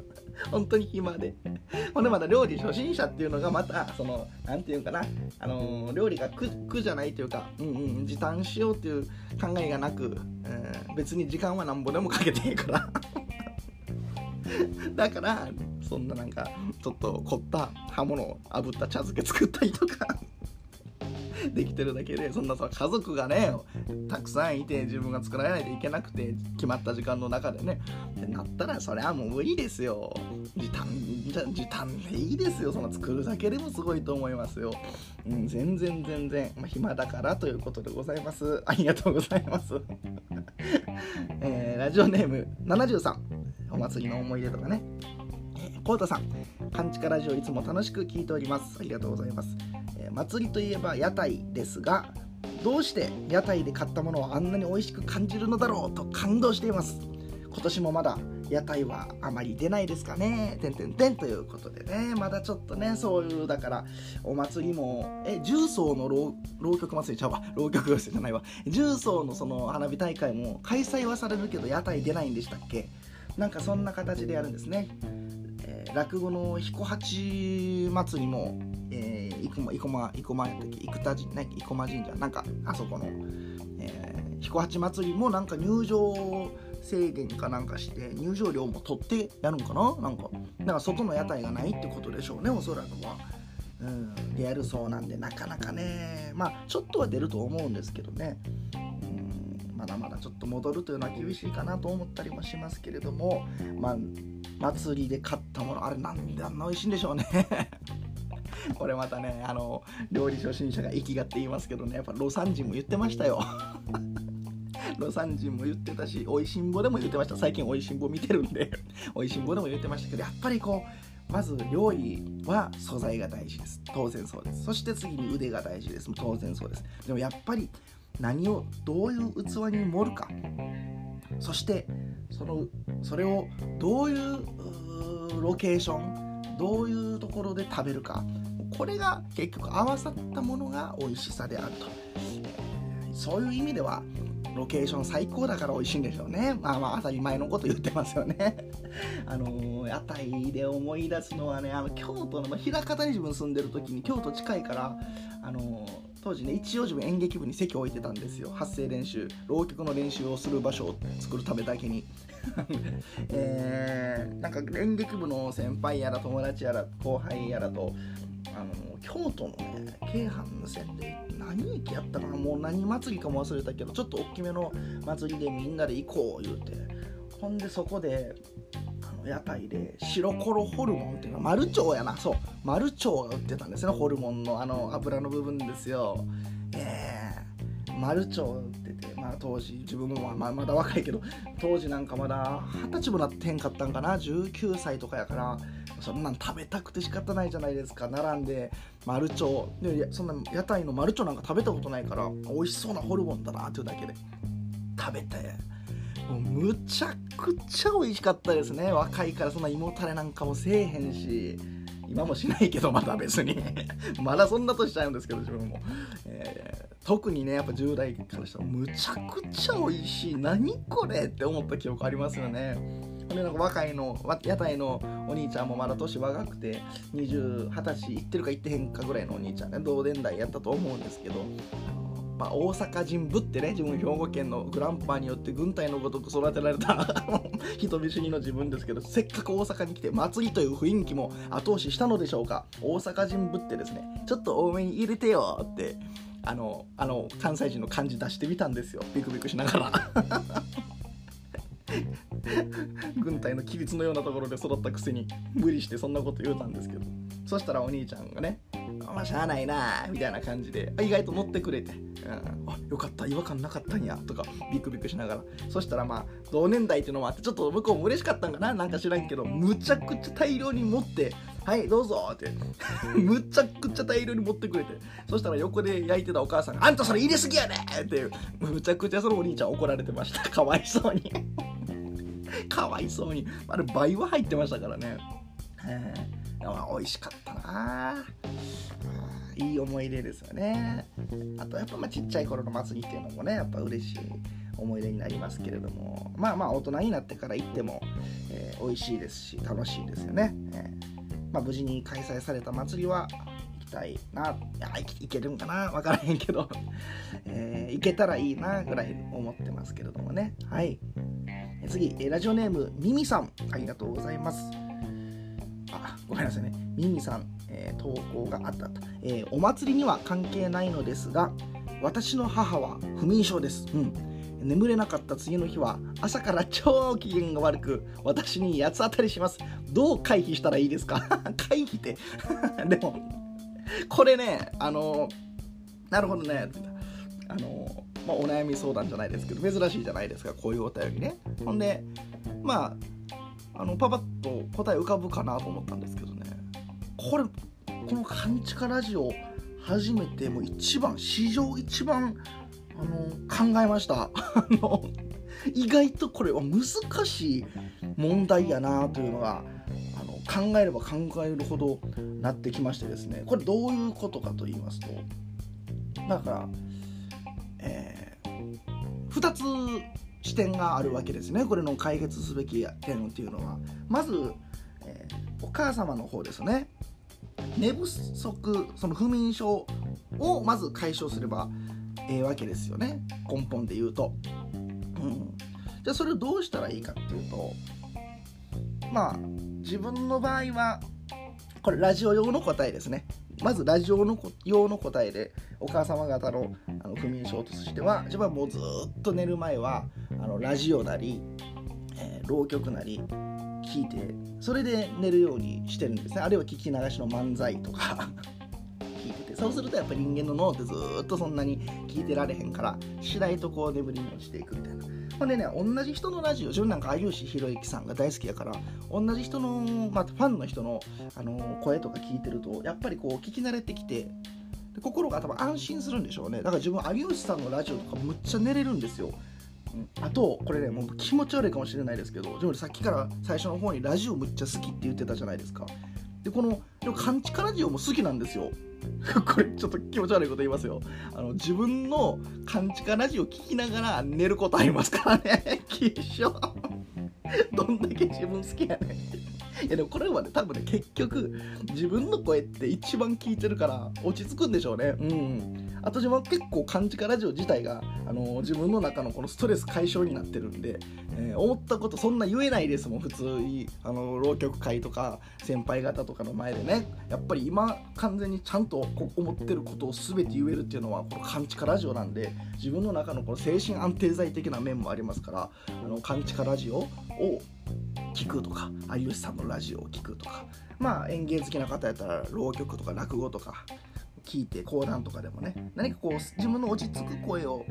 *laughs* 本当に暇で。*laughs* ほんでまた料理初心者っていうのがまた、その、何て言うかな、あのー、料理が苦苦じゃないというか、うんうん、時短しようっていう考えがなく、えー、別に時間はなんぼでもかけていいから。*laughs* だから、そんななんか、ちょっと凝った刃物を炙った茶漬け作ったりとかできてるだけでそんなさ家族がねたくさんいて自分が作らないといけなくて決まった時間の中でね。ってなったらそれはもう無理ですよ。時短時短でいいですよ。その作るだけでもすごいと思いますよ、うん、全然全然、まあ、暇だからということでございます。ありがとうございます。*laughs* えー、ラジオネーム73お祭りの思い出とかね。コータさん、カンチカラジオいつも楽しく聞いております。ありがとうございます。ー、祭りといえば屋台ですが、どうして屋台で買ったものはあんなに美味しく感じるのだろうと感動しています。今年もまだ屋台はあまり出ないですかね。てんてんてんということでね、まだちょっとね、そういう、だから、お祭りも、え、重曹の浪曲祭りちゃうわ、浪曲祭りじゃないわ、重曹のその花火大会も開催はされるけど、屋台出ないんでしたっけなんかそんな形でやるんですねえ。落語の彦八祭りも、えー、生駒生駒生駒やったっけ？生田神ね生駒神社。なんかあそこの、えー、彦八祭りもなんか入場制限かなんかして入場料も取ってやるんかな？なんかなんか外の屋台がないってことでしょうねおそらくは。うん、リアルそうなんでなかなかね。まあちょっとは出ると思うんですけどね、うん、まだまだちょっと戻るというのは厳しいかなと思ったりもしますけれどもまあ祭りで買ったものあれなんであんな美味しいんでしょうね。*laughs* これまたねあの料理初心者が生きがって言いますけどねやっぱ魯山人も言ってましたよ。魯山人も言ってたしおいしんぼでも言ってました。最近おいしんぼ見てるんで *laughs* おいしんぼでも言ってましたけどやっぱりこうまず料理は素材が大事です。当然そうです。そして次に腕が大事です。当然そうです。でもやっぱり何をどういう器に盛るか。そしてそのそれをどういうロケーションどういうところで食べるかこれが結局合わさったものが美味しさであると。そういう意味ではロケーション最高だから美味しいんでしょうね。まあまあ当たり前のこと言ってますよね。*laughs* あの屋台で思い出すのはねあの京都の、枚方に自分住んでる時に京都近いからあの当時ね一応自分演劇部に席を置いてたんですよ。発声練習浪曲の練習をする場所を作るためだけに。*laughs* えー、なんか演劇部の先輩やら友達やら後輩やらとあの京都のね京阪の線で何駅やったかなもう何祭りかも忘れたけどちょっと大きめの祭りでみんなで行こう言うてほんでそこであの屋台で白コロホルモンっていうのマルチョウやな。そうマルチョウが売ってたんですねホルモンのあの油の部分ですよ。ええー、マルチョウ売っててまあ当時自分もまあまだ若いけど当時なんかまだ二十歳もなってへんかったんかな19歳とかやからそんなん食べたくて仕方ないじゃないですか。並んでマルチョでそんな屋台のマルチョなんか食べたことないから美味しそうなホルモンだなっていうだけで。食べてもうむちゃくちゃ美味しかったですね。若いからそんな胃もたれなんかもせえへんし。今もしないけどまだ別に。*laughs* まだそんなとしちゃうんですけど自分も、えー、特にねやっぱ10代からしたらむちゃくちゃ美味しい。何これって思った記憶ありますよね。でなんか若いの屋台のお兄ちゃんもまだ年若くて20歳いってるかいってへんかぐらいのお兄ちゃんね同年代やったと思うんですけどまあ、大阪人ぶってね自分兵庫県のグランパーによって軍隊のごとく育てられた *laughs* 人見知りの自分ですけどせっかく大阪に来て祭りという雰囲気も後押ししたのでしょうか。大阪人ぶってですねちょっと多めに入れてよってあのあの関西人の感じ出してみたんですよ。ビクビクしながら。*laughs* 軍隊の規律のようなところで育ったくせに無理してそんなこと言うたんですけど。そしたらお兄ちゃんがね「まあしゃあないな」みたいな感じで意外と乗ってくれて「うん、あよかった違和感なかったんや」とかビクビクしながら。そしたらまあ同年代っていうのもあってちょっと向こうも嬉しかったんかな？なんか知らんけどむちゃくちゃ大量に持ってはいどうぞって。*laughs* むちゃくちゃ大量に持ってくれて。そしたら横で焼いてたお母さんが「あんたそれ入れすぎやね!」ってむちゃくちゃそのお兄ちゃん怒られてました。かわいそうに。かわいそうに。あれ倍は入ってましたからね。えー、美味しかったな。いい思い出ですよね。あとやっぱまあちっちゃい頃の祭りっていうのもねやっぱ嬉しい思い出になりますけれども。まあまあ大人になってから行っても、えー、美味しいですし楽しいですよね、えー、まあ、無事に開催された祭りは行きたいな。いや行けるんかな？分からへんけど、えー、行けたらいいなぐらい思ってますけれどもね。はい。次、ラジオネーム、ミミさん、ありがとうございます。あ、ごめんなさいね。ミミさん、えー、投稿があったと、えー、お祭りには関係ないのですが、私の母は不眠症です。うん。眠れなかった次の日は朝から超機嫌が悪く私に八つ当たりしますどう回避したらいいですか？*laughs* 回避って *laughs* でもこれねあのなるほどねあのまあ、お悩み相談じゃないですけど珍しいじゃないですかこういうお便りね。ほんでまああのパパッと答え浮かぶかなと思ったんですけどね。これこの「カンチカラジオ」初めてもう一番史上一番あの考えました。*laughs* あの意外とこれは難しい問題やなというのがあの考えれば考えるほどなってきましてですね。これどういうことかと言いますとだから、2つ視点があるわけですね。これの解決すべき点っていうのは。まず、えー、お母様の方ですね。寝不足その不眠症をまず解消すればええわけですよね。根本で言うと、うん、じゃあそれをどうしたらいいかっていうとまあ自分の場合はこれラジオ用の答えですね。まずラジオの用の答えでお母様方のあの不眠症としては自分はもうずっと寝る前はあのラジオなり、えー、浪曲なり聞いてそれで寝るようにしてるんですね。あるいは聞き流しの漫才とか聞いてて。そうするとやっぱ人間の脳ってずっとそんなに聞いてられへんから次第とこう眠りに落ちていくみたいな。ほんでね同じ人のラジオ自分なんか有吉弘行さんが大好きやから同じ人の、まあ、ファンの人の、あの声とか聞いてるとやっぱりこう聞き慣れてきてで心が多分安心するんでしょうね。だから自分有吉さんのラジオとかむっちゃ寝れるんですよ。あとこれねもう気持ち悪いかもしれないですけど自分さっきから最初の方にラジオむっちゃ好きって言ってたじゃないですか。でこのでもカンチカラジオも好きなんですよ。*laughs* これちょっと気持ち悪いこと言いますよ。あの自分のカンチカラジオ聞きながら寝ることありますからね。*laughs* きっしょ。*laughs* どんだけ自分好きやねん。いやでもこれはね多分ね結局自分の声って一番聞いてるから落ち着くんでしょうね。うん。あと自分は結構漢字かラジオ自体が、あのー、自分の中のこのストレス解消になってるんで、えー、思ったことそんな言えないですもん普通に、あのー、浪曲会とか先輩方とかの前でね。やっぱり今完全にちゃんと思ってることを全て言えるっていうのはこの漢字かラジオなんで自分の中のこの精神安定剤的な面もありますからあの漢字かラジオを聞くとか有吉さんのラジオを聞くとかまあ演芸好きな方やったら浪曲とか落語とか聞いて講談とかでもね何かこう自分の落ち着く声を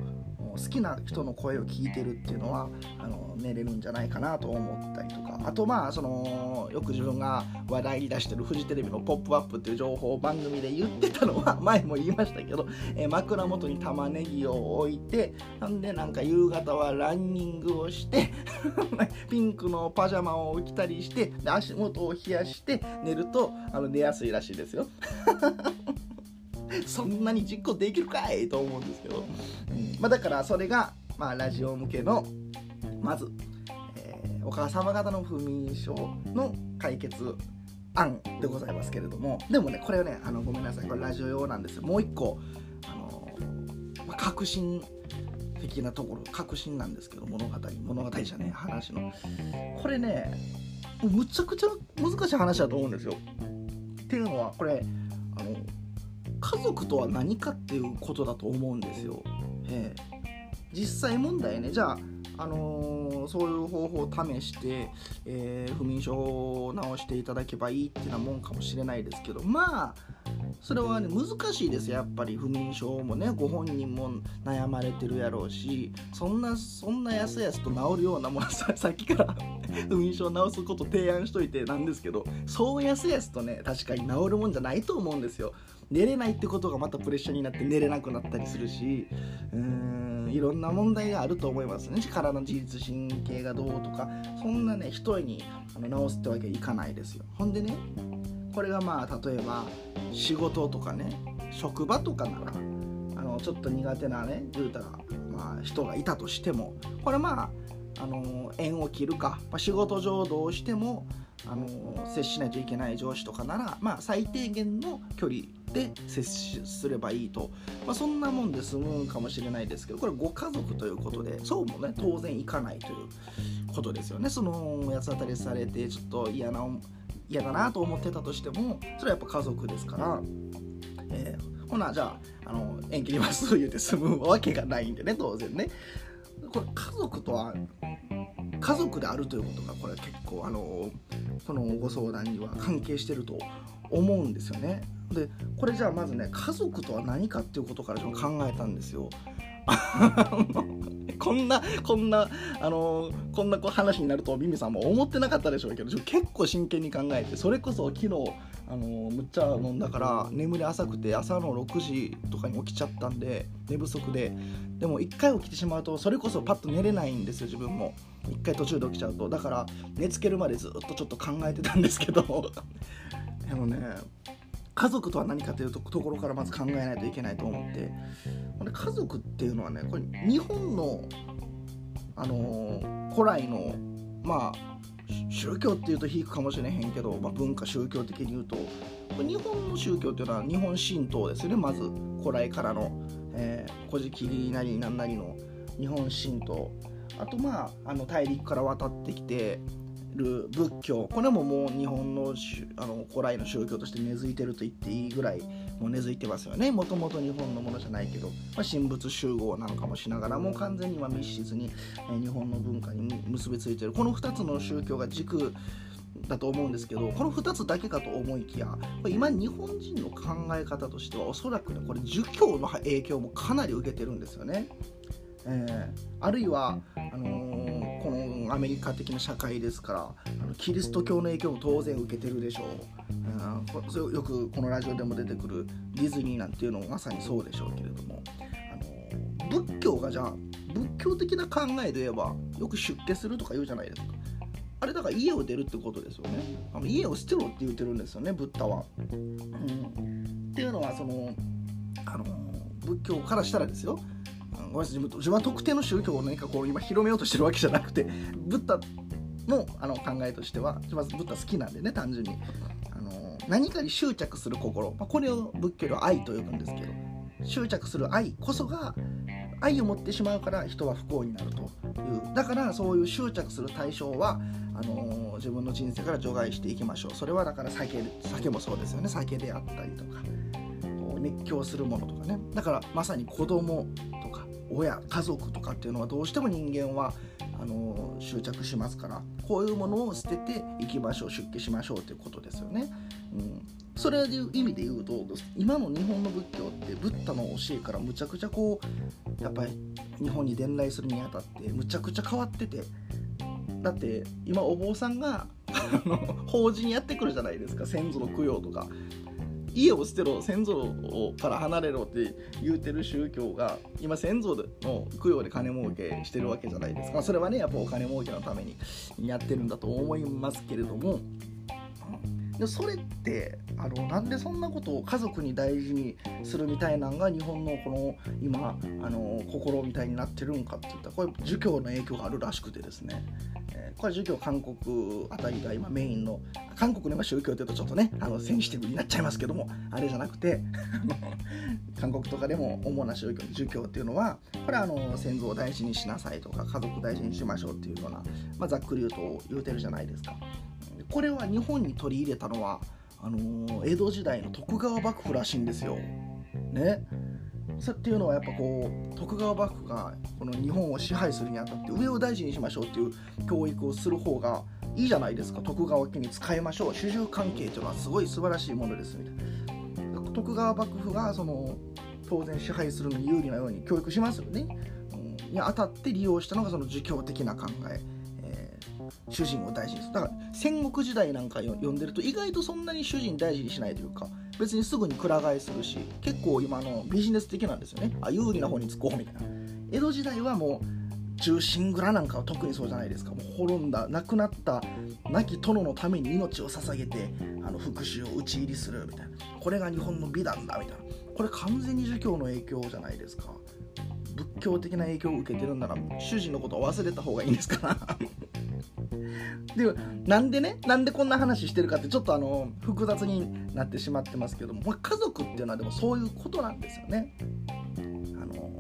好きな人の声を聞いてるっていうのはあの寝れるんじゃないかなと思ったりとかあとまあそのよく自分が話題に出してるフジテレビの「ポップアップっていう情報番組で言ってたのは *laughs* 前も言いましたけど、えー、枕元に玉ねぎを置いてなんでなんか夕方はランニングをして *laughs* ピンクのパジャマを着たりしてで足元を冷やして寝るとあの寝やすいらしいですよ。*laughs* *laughs* そんなに実行できるかいと思うんですけど、うん。まあ、だからそれが、まあ、ラジオ向けのまず、えー、お母様方の不眠症の解決案でございますけれども。でもねこれはねあのごめんなさい。これラジオ用なんですよ。もう一個あの、まあ、革新的なところ革新なんですけど物語物語じゃねえ話の。これねむちゃくちゃ難しい話だと思うんですよ。っていうのはこれあの家族とは何かっていうことだと思うんですよ。えー、実際問題ね。じゃああのー、そういう方法を試して、えー、不眠症を治していただけばいいっていうなもんかもしれないですけど。まあそれはね難しいですやっぱり不眠症もねご本人も悩まれてるやろうしそんなそんなやすやすと治るようなものさ *laughs* さっきから *laughs* 不眠症を治すこと提案しといてなんですけどそうやすやすとね確かに治るもんじゃないと思うんですよ。寝れないってことがまたプレッシャーになって寝れなくなったりするしうーんいろんな問題があると思いますね。力の自律神経がどうとかそんなね一重にあの治すってわけにいかないですよ。ほんでねこれがまあ例えば仕事とかね職場とかならあのちょっと苦手なね言うたら、まあ、人がいたとしてもこれまああの縁を切るか、まあ、仕事上どうしてもあの接しないといけない上司とかなら、まあ、最低限の距離で接すればいいと、まあ、そんなもんで済むかもしれないですけどこれご家族ということでそうもね当然いかないということですよね。その八つ当たりされてちょっと嫌な嫌だなと思ってたとしてもそれはやっぱ家族ですから、えー、ほなじゃああの縁切りますと言うて済むわけがないんでね当然ね。これ家族とは家族であるということがこれは結構あのこのご相談には関係してると思うんですよね。でこれじゃあまずね家族とは何かっていうことからちょっと考えたんですよ。*laughs* こんなこんなあのこんな話になるとミミさんも思ってなかったでしょうけど結構真剣に考えてそれこそ昨日あのむっちゃ飲んだから眠り浅くて朝の6時とかに起きちゃったんで寝不足で。でも1回起きてしまうとそれこそパッと寝れないんですよ自分も。1回途中で起きちゃうと。だから寝つけるまでずっとちょっと考えてたんですけど。*laughs* でもね家族とは何かというところからまず考えないといけないと思って。家族っていうのはねこれ日本のあのー、古来のまあ宗教っていうと引くかもしれへんけど、まあ、文化宗教的に言うと日本の宗教っていうのは日本神道ですよね。まず古来からの「えー、古事記」なりなんなりの日本神道。あとまああの大陸から渡ってきてる仏教。これももう日本のあの古来の宗教として根付いてると言っていいぐらいもう根付いてますよねもともと日本のものじゃないけど、まあ、神仏集合なんかもしながらも完全には密室に、え日本の文化に結びついてるこの2つの宗教が軸だと思うんですけどこの2つだけかと思いきや今日本人の考え方としてはおそらくねこれ儒教の影響もかなり受けてるんですよね。えー、あるいはあのー、アメリカ的な社会ですからあのキリスト教の影響も当然受けてるでしょう、うん、よくこのラジオでも出てくるディズニーなんていうのもまさにそうでしょうけれども、あの、仏教がじゃあ仏教的な考えで言えばよく出家するとか言うじゃないですか。あれだから家を出るってことですよね。あの家を捨てろって言ってるんですよねブッダは、うん、っていうのはそのあの仏教からしたらですよ。ごめんなさい。自分は特定の宗教を何かこう今広めようとしてるわけじゃなくてブッダのあの考えとしてはまずブッダ好きなんでね単純に。あの何かに執着する心、まあ、これを仏教では愛と呼ぶんですけど執着する愛こそが愛を持ってしまうから人は不幸になるという。だからそういう執着する対象はあのー、自分の人生から除外していきましょう。それはだから酒酒もそうですよね。酒であったりとか熱狂するものとかね。だからまさに子供と親家族とかっていうのはどうしても人間はあの執着しますからこういうものを捨てていきましょう出家しましょうということですよね。うん、それでいう意味で言うと今の日本の仏教ってブッダの教えからむちゃくちゃこうやっぱり日本に伝来するにあたってむちゃくちゃ変わっててだって今お坊さんが法事にやってくるじゃないですか。先祖の供養とか。家を捨てろ先祖から離れろって言うてる宗教が今先祖の供養で金儲けしてるわけじゃないですか。それはねやっぱお金儲けのためにやってるんだと思いますけれども。でそれってあのなんでそんなことを家族に大事にするみたいなのが日本のこの今あの心みたいになってるんかっていったらこれ儒教の影響があるらしくてですね、えー、これ儒教韓国あたりが今メインの韓国の宗教っていうとちょっとねあのセンシティブになっちゃいますけどもあれじゃなくて *laughs* 韓国とかでも主な宗教儒教っていうのはこれはあの先祖を大事にしなさいとか家族大事にしましょうっていうような、まあ、ざっくり言うと言うてるじゃないですか。これは日本に取り入れたのはあのー、江戸時代の徳川幕府らしいんですよ。ね。そっていうのはやっぱこう徳川幕府がこの日本を支配するにあたって上を大事にしましょうっていう教育をする方がいいじゃないですか。徳川家に使いましょう。主従関係というのはすごい素晴らしいものですみたいな。徳川幕府がその当然支配するのに有利なように教育しますよね、うん、にあたって利用したのがその儒教的な考え。主人を大事にする。だから戦国時代なんか読んでると意外とそんなに主人大事にしないというか別にすぐにくら替えするし結構今のビジネス的なんですよね。あ有利な方につこうみたいな。江戸時代はもう中心蔵なんかは特にそうじゃないですか。もう滅んだ亡くなった亡き殿のために命を捧げてあの復讐を討ち入りするみたいな。これが日本の美談だみたいな。これ完全に儒教の影響じゃないですか。仏教的な影響を受けてるんなら主人のことを忘れた方がいいんですから。*laughs* でなんでねなんでこんな話してるかってちょっとあの複雑になってしまってますけども、まあ、家族っていうのはでもそういうことなんですよね。あの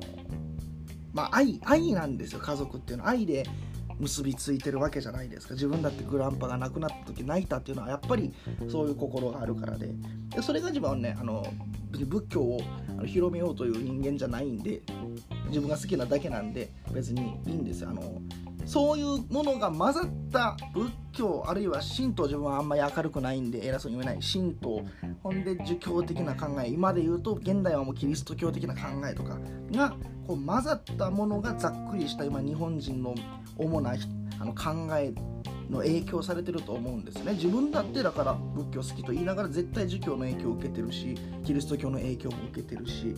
まあ愛愛なんですよ家族っていうのは。愛で結びついてるわけじゃないですか。自分だってグランパが亡くなった時泣いたっていうのはやっぱりそういう心があるからで。でそれが自分はねあの仏教を広めようという人間じゃないんで自分が好きなだけなんで別にいいんですよ。あのそういうものが混ざった仏教あるいは神道自分はあんまり明るくないんで偉そうに言えない。神道。ほんで儒教的な考え。今で言うと現代はもうキリスト教的な考えとかがこう混ざったものがざっくりした今日本人の主なあの考えの影響されてると思うんですね。自分だってだから仏教好きと言いながら絶対儒教の影響を受けてるしキリスト教の影響も受けてるし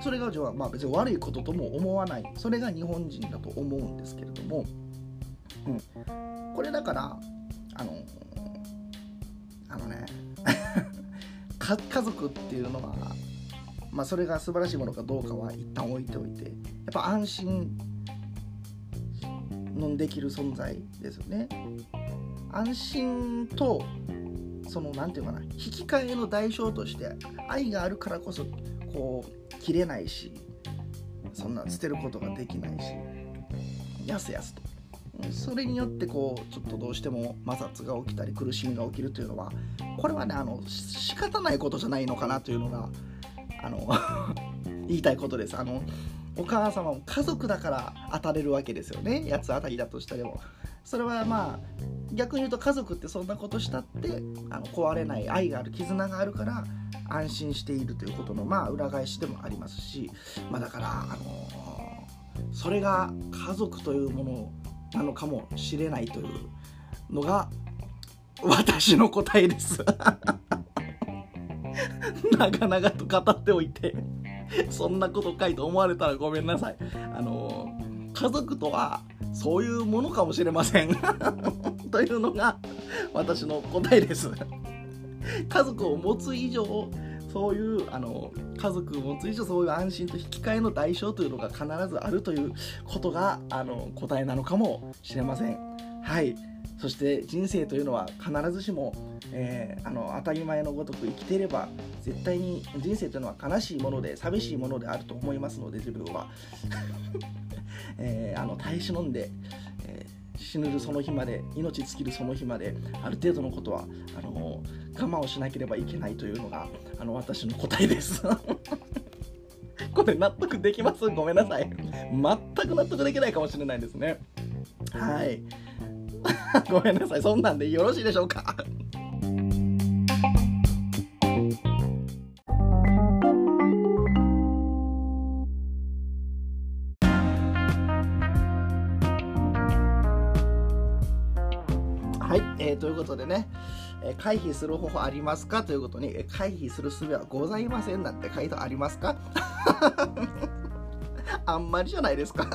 それがまあ別に悪いこととも思わない。それが日本人だと思うんですけれどもうん、これだからあのあのね *laughs* 家族っていうのは、まあ、それが素晴らしいものかどうかは一旦置いておいてやっぱ安心のできる存在ですよね。安心とその何て言うかな引き換えの代償として愛があるからこそこう切れないしそんな捨てることができないし。やすやすと。それによってこうちょっとどうしても摩擦が起きたり苦しみが起きるというのはこれはねあの仕方ないことじゃないのかなというのがあの *laughs* 言いたいことです。あのお母様も家族だから当たれるわけですよね。八つ当たりだとしても。それはまあ逆に言うと家族ってそんなことしたってあの壊れない愛がある絆があるから安心しているということのまあ裏返しでもありますし、まあ、だから、あの、それが家族というものなのかもしれないというのが私の答えです。*laughs* 長々と語っておいて。*laughs* そんなことかいと思われたらごめんなさい。あの家族とはそういうものかもしれません。*laughs* というのが私の答えです。*laughs* 家族を持つ以上そういうあの家族を持つ以上そういう安心と引き換えの代償というのが必ずあるということがあの答えなのかもしれません。はい。そして人生というのは必ずしも、えー、あの当たり前のごとく生きていれば絶対に人生というのは悲しいもので寂しいものであると思いますので自分は、*laughs* えー、あの耐え忍んで、えー、死ぬるその日まで命尽きるその日まである程度のことはあの我慢をしなければいけないというのがあの私の答えです。*laughs* これ納得できます？ごめんなさい。全く納得できないかもしれないですね。はい。*laughs* ごめんなさい。そんなんでよろしいでしょうか？はい、えー、ということでね、えー、回避する方法ありますか？ということに、えー、回避する術はございませんなんて回答ありますか？*laughs* あんまりじゃないですか？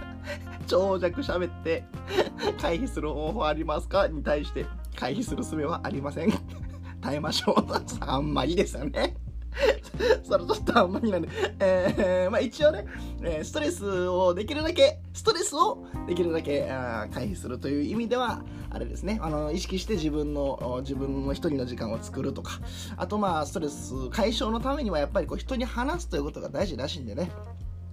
*laughs* 長尺喋って *laughs* 回避する方法ありますか？に対して回避する術はありません。*laughs* 耐えましょう。あんまりですよね。*laughs* それちょっとあんまりなんで、えー、まあ一応ね、えー、ストレスをできるだけ、ストレスをできるだけ回避するという意味では、あれですね、あの、意識して自分の、自分の一人の時間を作るとか、あとまあ、ストレス解消のためにはやっぱりこう人に話すということが大事らしいんでね、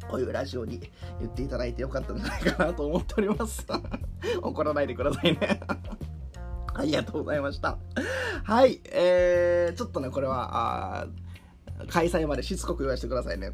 こういうラジオに言っていただいてよかったんじゃないかなと思っております。*laughs* 怒らないでくださいね *laughs* ありがとうございました。はい、えー、ちょっとね、これは、あ開催までしつこく言わせてくださいね。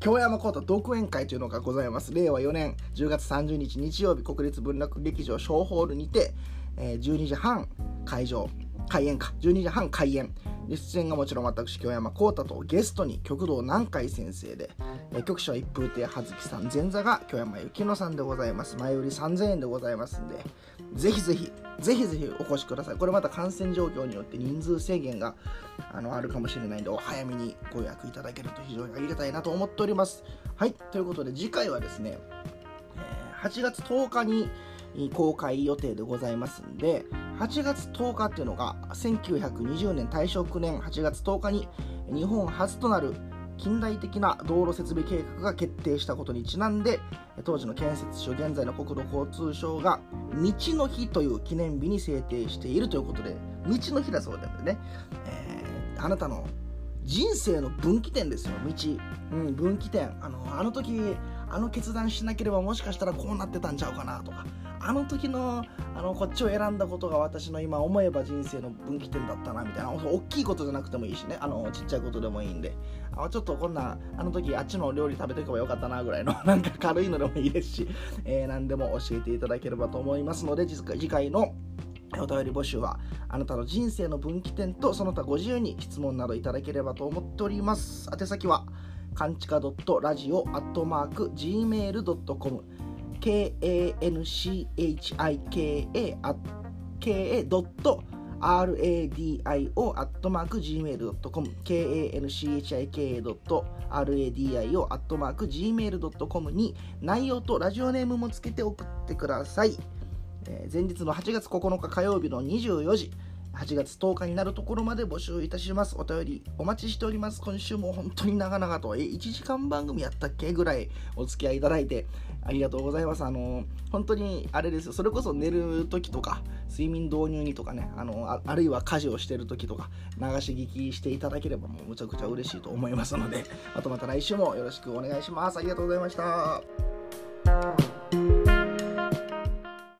京山コート独演会というのがございます。令和4年10月30日日曜日、国立文楽劇場小ホールにて、えー、12時半会場、開演か、12時半開演。出演がもちろん私、京山幸太とゲストに極道南海先生で、え局長一風亭葉月さん、前座が京山幸乃さんでございます。前売り3000円でございますんで、ぜひぜひ、ぜひぜひお越しください。これまた感染状況によって人数制限があのあるかもしれないんで、お早めにご予約いただけると非常にありがたいなと思っております。はい、ということで次回はですね、8月10日に公開予定でございますんで、8月10日っていうのが1920年大正9年8月10日に日本初となる近代的な道路設備計画が決定したことにちなんで当時の建設省現在の国土交通省が道の日という記念日に制定しているということで道の日だそうなんでね、えー、あなたの人生の分岐点ですよ道、うん、分岐点。あのあの時あの決断しなければもしかしたらこうなってたんちゃうかなとかあの時のあのこっちを選んだことが私の今思えば人生の分岐点だったなみたいな大きいことじゃなくてもいいしね。あのちっちゃいことでもいいんで。あちょっとこんなあの時あっちの料理食べていけばよかったなぐらいの *laughs* なんか軽いのでもいいですし、えー、何でも教えていただければと思いますので次回のお便り募集はあなたの人生の分岐点とその他ご自由に質問などいただければと思っております。宛先はかんちか .radio.gmail.com kanchika.radio.gmail.com kanchika.radio.gmail.com に内容とラジオネームもつけて送ってください、えー、前日の8月9日火曜日の24時8月10日になるところまで募集いたします。お便りお待ちしております。今週も本当に長々と、え、1時間番組やったっけぐらいお付き合いいただいてありがとうございます。あの、本当にあれですよ。それこそ寝る時とか、睡眠導入にとかね、あの、ああるいは家事をしてる時とか、流し聞きしていただければもうむちゃくちゃ嬉しいと思いますので、またまた来週もよろしくお願いします。ありがとうございました。